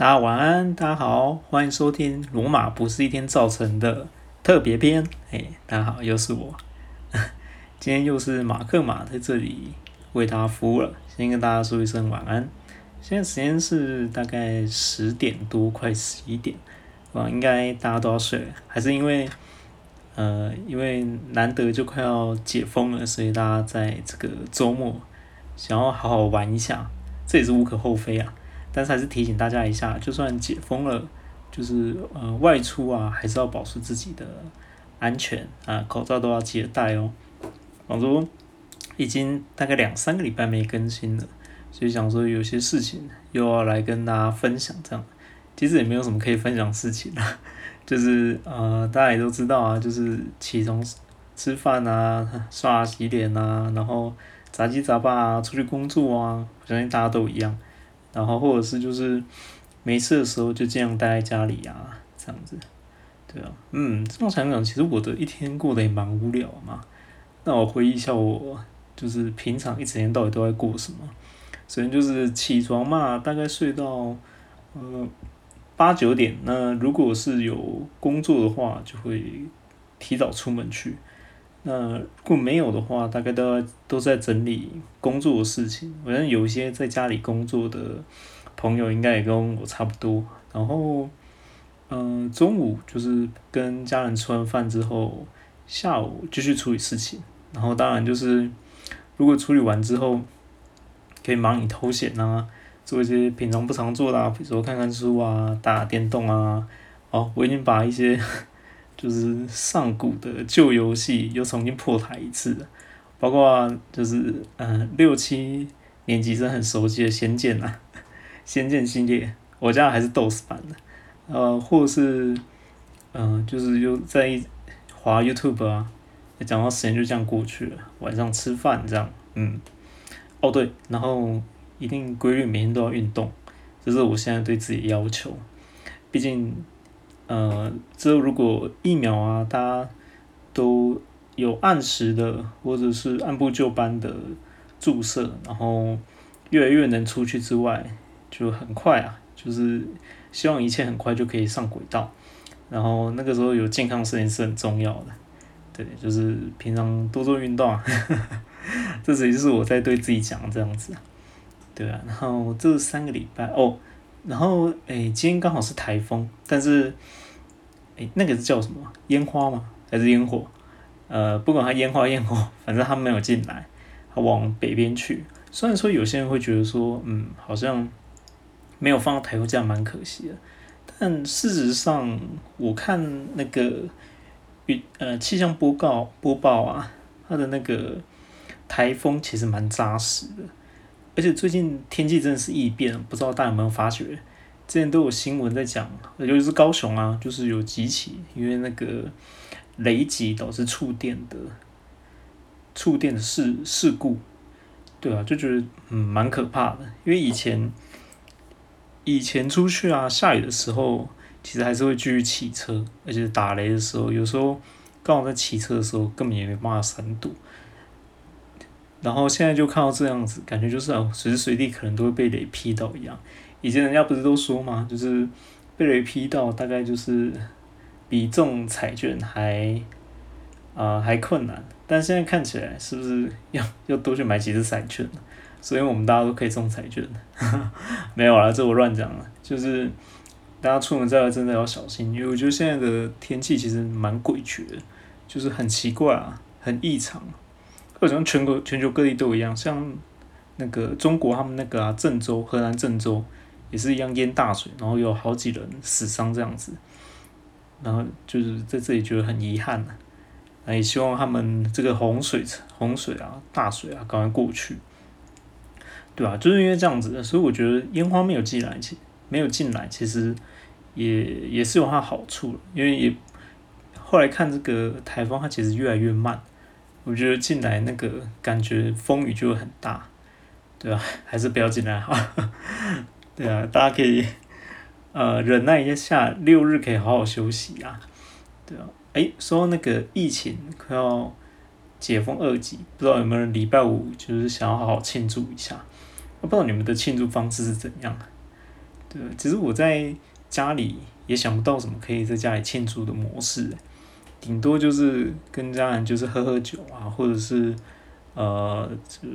大家晚安，大家好，欢迎收听《罗马不是一天造成的》特别篇。哎，大家好，又是我，今天又是马克马在这里为大家服务了。先跟大家说一声晚安。现在时间是大概十点多，快十一点，啊，应该大家都要睡了，还是因为呃，因为难得就快要解封了，所以大家在这个周末想要好好玩一下，这也是无可厚非啊。但是还是提醒大家一下，就算解封了，就是呃外出啊，还是要保持自己的安全啊，口罩都要记得戴哦。广州已经大概两三个礼拜没更新了，所以想说有些事情又要来跟大家分享。这样其实也没有什么可以分享事情啦，就是呃大家也都知道啊，就是起床吃饭啊、刷洗脸啊，然后杂七杂八啊，出去工作啊，我相信大家都一样。然后或者是就是没事的时候就这样待在家里啊，这样子，对啊，嗯，这样想想，其实我的一天过得也蛮无聊嘛。那我回忆一下，我就是平常一整天到底都在过什么？首先就是起床嘛，大概睡到呃八九点。那如果是有工作的话，就会提早出门去。那如果没有的话，大概都都在整理工作的事情。反正有一些在家里工作的朋友，应该也跟我差不多。然后，嗯，中午就是跟家人吃完饭之后，下午继续处理事情。然后当然就是，如果处理完之后，可以忙里偷闲啊，做一些平常不常做的，比如说看看书啊，打电动啊。哦，我已经把一些。就是上古的旧游戏又重新破台一次，包括就是嗯六七年级生很熟悉的《仙剑》呐，《仙剑》系列，我家还是 DOS 版的，呃，或是嗯就是又在滑 YouTube 啊，讲到时间就这样过去了，晚上吃饭这样，嗯，哦对，然后一定规律每天都要运动，这是我现在对自己要求，毕竟。呃，之后如果疫苗啊，大家都有按时的，或者是按部就班的注射，然后越来越能出去之外，就很快啊，就是希望一切很快就可以上轨道。然后那个时候有健康摄影是很重要的，对，就是平常多做运动啊，这也就是我在对自己讲这样子，对啊。然后这三个礼拜哦。然后，诶，今天刚好是台风，但是，那个是叫什么？烟花吗？还是烟火？呃，不管它烟花烟火，反正它没有进来，它往北边去。虽然说有些人会觉得说，嗯，好像没有放到台风这样蛮可惜的，但事实上，我看那个预呃气象播告播报啊，它的那个台风其实蛮扎实的。而且最近天气真的是异变，不知道大家有没有发觉？之前都有新闻在讲，尤其是高雄啊，就是有几起因为那个雷击导致触电的触电的事事故，对啊，就觉得嗯蛮可怕的。因为以前以前出去啊，下雨的时候其实还是会继续骑车，而且打雷的时候，有时候刚好在骑车的时候根本也没办法闪躲。然后现在就看到这样子，感觉就是啊，随时随地可能都会被雷劈到一样。以前人家不是都说嘛，就是被雷劈到，大概就是比中彩券还啊还困难。但现在看起来，是不是要要多去买几次彩券所以我们大家都可以中彩券 没有啦，这我乱讲了。就是大家出门在外真的要小心，因为我觉得现在的天气其实蛮诡谲的，就是很奇怪啊，很异常。或者像全国全球各地都一样，像那个中国他们那个啊郑州河南郑州也是一样淹大水，然后有好几人死伤这样子，然后就是在这里觉得很遗憾呐，也希望他们这个洪水洪水啊大水啊赶快过去，对吧？就是因为这样子，所以我觉得烟花没有进来，其没有进来，其实也也是有它好处因为也后来看这个台风，它其实越来越慢。我觉得进来那个感觉风雨就会很大，对吧？还是不要进来好。对啊，大家可以呃忍耐一下，六日可以好好休息啊。对啊，诶，说那个疫情快要解封二级，不知道有没有人礼拜五就是想要好好庆祝一下？我不知道你们的庆祝方式是怎样。对，其实我在家里也想不到什么可以在家里庆祝的模式，顶多就是跟家人就是喝喝酒啊，或者是呃，就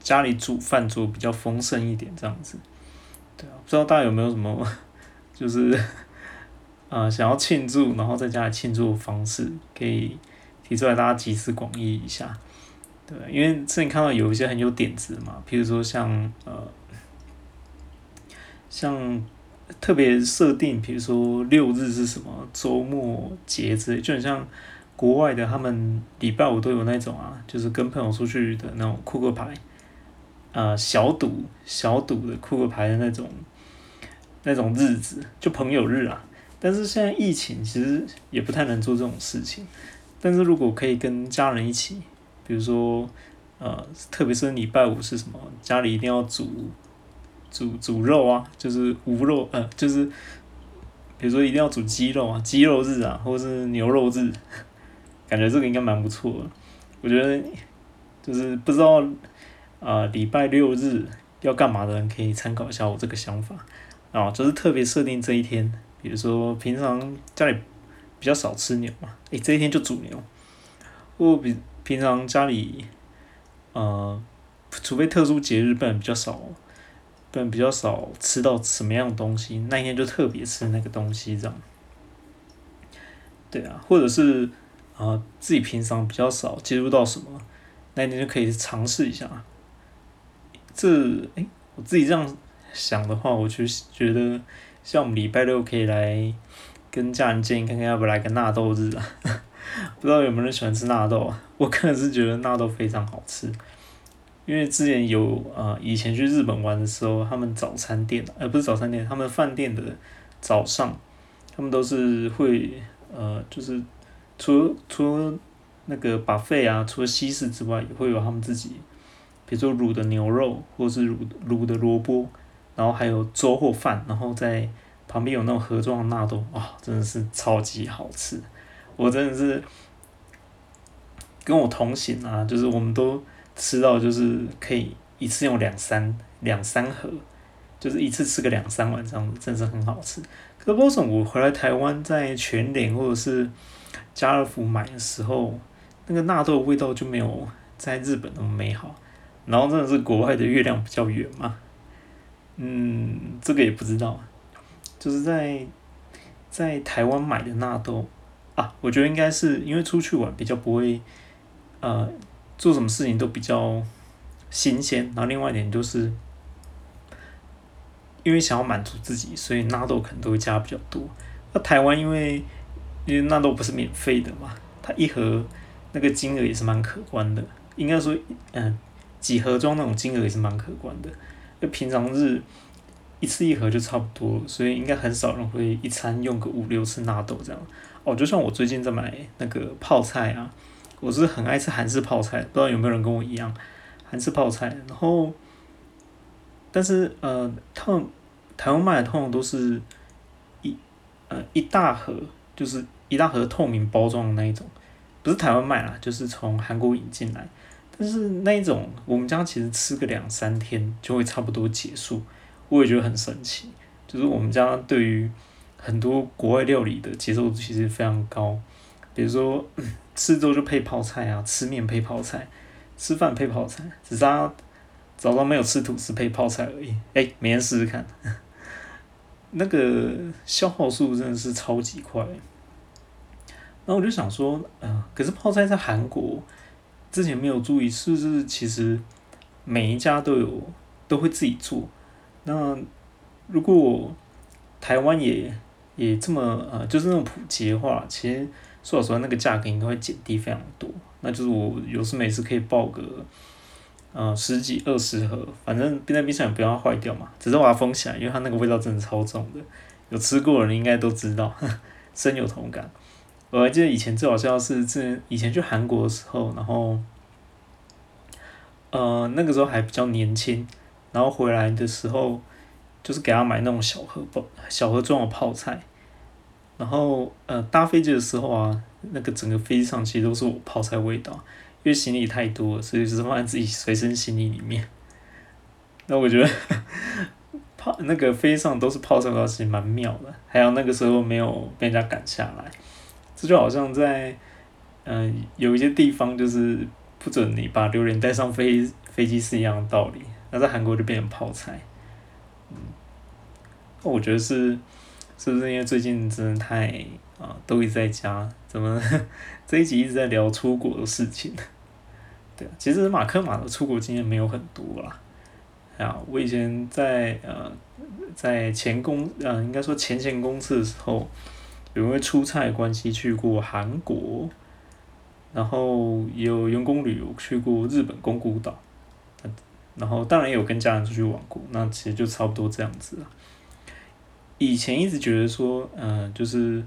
家里煮饭煮比较丰盛一点这样子。对啊，不知道大家有没有什么 就是呃想要庆祝，然后在家里庆祝的方式，可以提出来大家集思广益一下。对，因为之前看到有一些很有点子嘛，比如说像呃。像特别设定，比如说六日是什么周末节之类，就很像国外的，他们礼拜五都有那种啊，就是跟朋友出去的那种扑克牌，呃，小赌小赌的扑克牌的那种那种日子，就朋友日啊。但是现在疫情其实也不太能做这种事情，但是如果可以跟家人一起，比如说呃，特别是礼拜五是什么，家里一定要煮。煮煮肉啊，就是无肉，呃，就是比如说一定要煮鸡肉啊，鸡肉日啊，或者是牛肉日，感觉这个应该蛮不错的。我觉得就是不知道啊，礼拜六日要干嘛的人可以参考一下我这个想法啊，就是特别设定这一天，比如说平常家里比较少吃牛嘛，诶，这一天就煮牛，或比平常家里呃，除非特殊节日，不然比较少。不然比较少吃到什么样的东西，那一天就特别吃那个东西这样。对啊，或者是啊自己平常比较少接触到什么，那一天就可以尝试一下。这诶，我自己这样想的话，我就觉得像我们礼拜六可以来跟家人建议看看，要不要来个纳豆日啊？不知道有没有人喜欢吃纳豆啊？我个人是觉得纳豆非常好吃。因为之前有呃，以前去日本玩的时候，他们早餐店，呃不是早餐店，他们饭店的早上，他们都是会呃，就是除除那个 buffet 啊，除了西式之外，也会有他们自己，比如说卤的牛肉，或是卤卤的萝卜，然后还有粥或饭，然后在旁边有那种盒装的纳豆，哇，真的是超级好吃，我真的是跟我同行啊，就是我们都。吃到就是可以一次用两三两三盒，就是一次吃个两三碗这样子，真是很好吃。可是为什么我回来台湾在全联或者是家乐福买的时候，那个纳豆的味道就没有在日本那么美好？然后真的是国外的月亮比较圆嘛？嗯，这个也不知道。就是在在台湾买的纳豆啊，我觉得应该是因为出去玩比较不会呃。做什么事情都比较新鲜，然后另外一点就是，因为想要满足自己，所以纳豆可能都会加比较多。那台湾因为因为纳豆不是免费的嘛，它一盒那个金额也是蛮可观的。应该说，嗯，几盒装那种金额也是蛮可观的。就平常日一次一盒就差不多，所以应该很少人会一餐用个五六次纳豆这样。哦，就像我最近在买那个泡菜啊。我是很爱吃韩式泡菜，不知道有没有人跟我一样，韩式泡菜。然后，但是呃，他们台湾卖的通常都是一呃一大盒，就是一大盒透明包装的那一种，不是台湾卖啦，就是从韩国引进来。但是那一种，我们家其实吃个两三天就会差不多结束，我也觉得很神奇。就是我们家对于很多国外料理的接受度其实非常高，比如说。吃粥就配泡菜啊，吃面配泡菜，吃饭配泡菜，只是他早上没有吃吐司配泡菜而已。哎，每天试试看，那个消耗速度真的是超级快。然后我就想说，嗯，可是泡菜在韩国之前没有注意，是不是其实每一家都有都会自己做？那如果台湾也也这么呃，就是那种普及的话，其实。说老实话，那个价格应该会减低非常多。那就是我有时每次可以报个，呃，十几二十盒，反正冰在冰箱也不要坏掉嘛。只是把它封起来，因为它那个味道真的超重的。有吃过的人应该都知道，深有同感。我还记得以前最好笑是，之以前去韩国的时候，然后，呃，那个时候还比较年轻，然后回来的时候，就是给他买那种小盒包、小盒装的泡菜。然后，呃，搭飞机的时候啊，那个整个飞机上其实都是我泡菜味道，因为行李太多，所以只是放在自己随身行李里面。那我觉得，泡那个飞机上都是泡菜味道，其实蛮妙的。还有那个时候没有被人家赶下来，这就好像在嗯有一些地方就是不准你把榴莲带上飞飞机是一样的道理。那在韩国就变成泡菜，嗯，我觉得是是不是因为最近真的太啊都一直在家，怎么这一集一直在聊出国的事情？对啊，其实马克马的出国经验没有很多啦。啊，我以前在呃，在前公呃，应该说前前公司的时候，有因为出差关系去过韩国，然后也有员工旅游去过日本宫古岛，然后当然也有跟家人出去玩过，那其实就差不多这样子了。以前一直觉得说，嗯，就是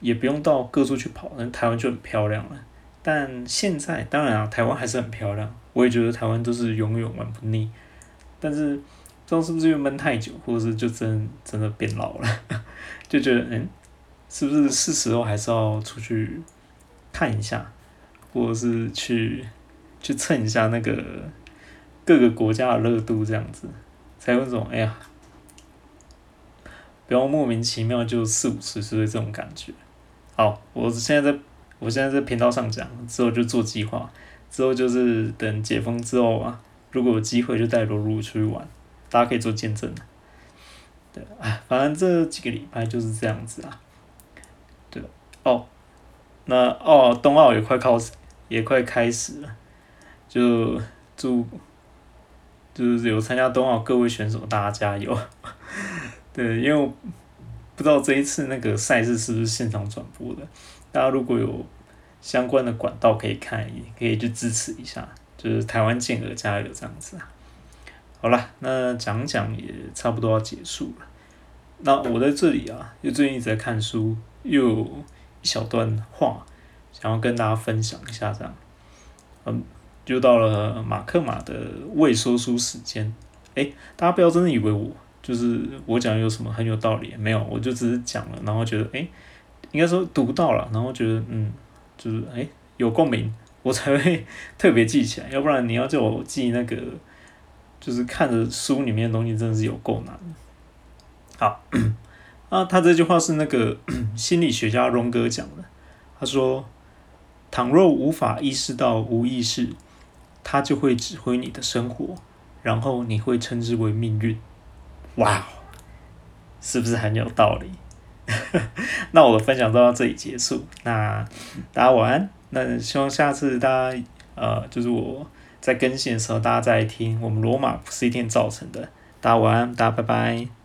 也不用到各处去跑，那台湾就很漂亮了。但现在当然啊，台湾还是很漂亮，我也觉得台湾都是永远玩不腻。但是，不知道是不是因为闷太久，或者是就真真的变老了，就觉得嗯，是不是是时候还是要出去看一下，或者是去去蹭一下那个各个国家的热度，这样子才有种哎呀，不要莫名其妙就四五十岁这种感觉。好，我现在在我现在在频道上讲，之后就做计划，之后就是等解封之后啊。如果有机会就带罗露出去玩，大家可以做见证对，哎，反正这几个礼拜就是这样子啊。哦，那哦，冬奥也快靠也快开始了，就祝就是有参加冬奥各位选手大家加油。对，因为我不知道这一次那个赛事是不是现场转播的，大家如果有相关的管道可以看，也可以去支持一下。就是台湾健儿加油这样子啊，好了，那讲讲也差不多要结束了。那我在这里啊，又最近一直在看书，又一小段话想要跟大家分享一下，这样，嗯，又到了马克马的未说书时间。诶，大家不要真的以为我就是我讲有什么很有道理，没有，我就只是讲了，然后觉得诶，应该说读到了，然后觉得嗯，就是诶，有共鸣。我才会特别记起来，要不然你要叫我记那个，就是看着书里面的东西，真的是有够难。好，啊，他这句话是那个 心理学家荣格讲的。他说：“倘若无法意识到无意识，他就会指挥你的生活，然后你会称之为命运。”哇，是不是很有道理？那我的分享就到这里结束。那大家晚安。那希望下次大家，呃，就是我在更新的时候，大家再听。我们罗马不是一天造成的。大家晚安，大家拜拜。